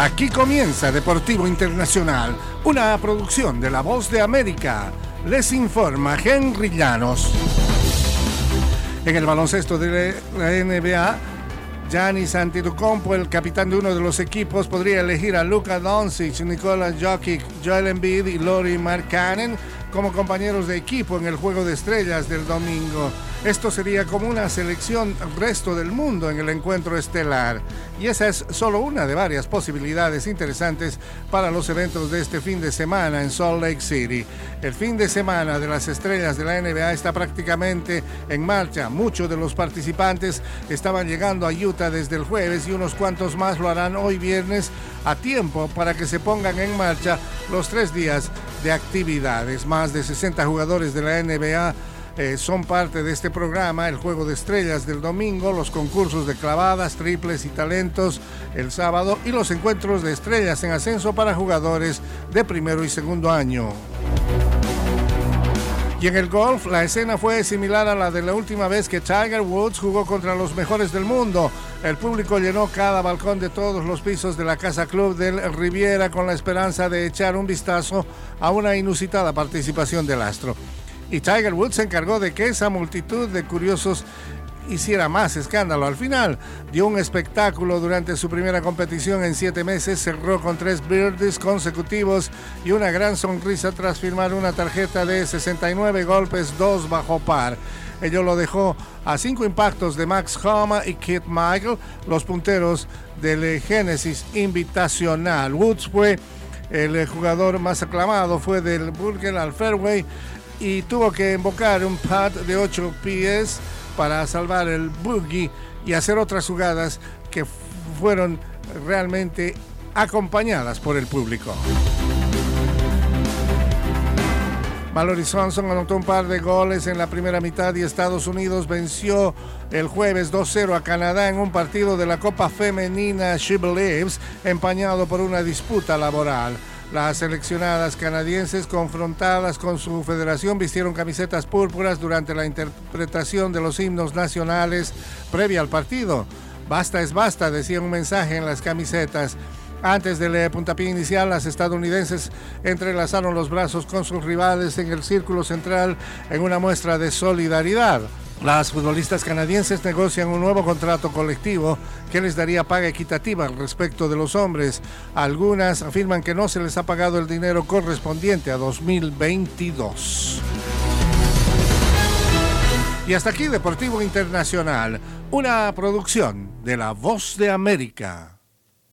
Aquí comienza Deportivo Internacional, una producción de La Voz de América. Les informa Henry Llanos. En el baloncesto de la NBA, Giannis Antetokounmpo, el capitán de uno de los equipos, podría elegir a Luka Doncic, Nikola Jokic, Joel Embiid y Lori Markkanen como compañeros de equipo en el Juego de Estrellas del domingo. Esto sería como una selección resto del mundo en el encuentro estelar. Y esa es solo una de varias posibilidades interesantes para los eventos de este fin de semana en Salt Lake City. El fin de semana de las estrellas de la NBA está prácticamente en marcha. Muchos de los participantes estaban llegando a Utah desde el jueves y unos cuantos más lo harán hoy viernes a tiempo para que se pongan en marcha los tres días de actividades. Más de 60 jugadores de la NBA eh, son parte de este programa, el Juego de Estrellas del domingo, los concursos de clavadas, triples y talentos el sábado y los encuentros de estrellas en ascenso para jugadores de primero y segundo año. Y en el golf, la escena fue similar a la de la última vez que Tiger Woods jugó contra los mejores del mundo. El público llenó cada balcón de todos los pisos de la Casa Club del Riviera con la esperanza de echar un vistazo a una inusitada participación del astro y Tiger Woods se encargó de que esa multitud de curiosos hiciera más escándalo. Al final dio un espectáculo durante su primera competición en siete meses, cerró con tres birdies consecutivos y una gran sonrisa tras firmar una tarjeta de 69 golpes, dos bajo par. Ello lo dejó a cinco impactos de Max Homa y Kit Michael, los punteros del Genesis Invitacional. Woods fue el jugador más aclamado, fue del Burger al Fairway y tuvo que invocar un pad de 8 pies para salvar el boogie y hacer otras jugadas que fueron realmente acompañadas por el público. Mallory Swanson anotó un par de goles en la primera mitad y Estados Unidos venció el jueves 2-0 a Canadá en un partido de la Copa Femenina She Believes empañado por una disputa laboral. Las seleccionadas canadienses confrontadas con su federación vistieron camisetas púrpuras durante la interpretación de los himnos nacionales previa al partido. Basta es basta, decía un mensaje en las camisetas. Antes del puntapié inicial, las estadounidenses entrelazaron los brazos con sus rivales en el círculo central en una muestra de solidaridad. Las futbolistas canadienses negocian un nuevo contrato colectivo que les daría paga equitativa al respecto de los hombres. Algunas afirman que no se les ha pagado el dinero correspondiente a 2022. Y hasta aquí Deportivo Internacional, una producción de La Voz de América.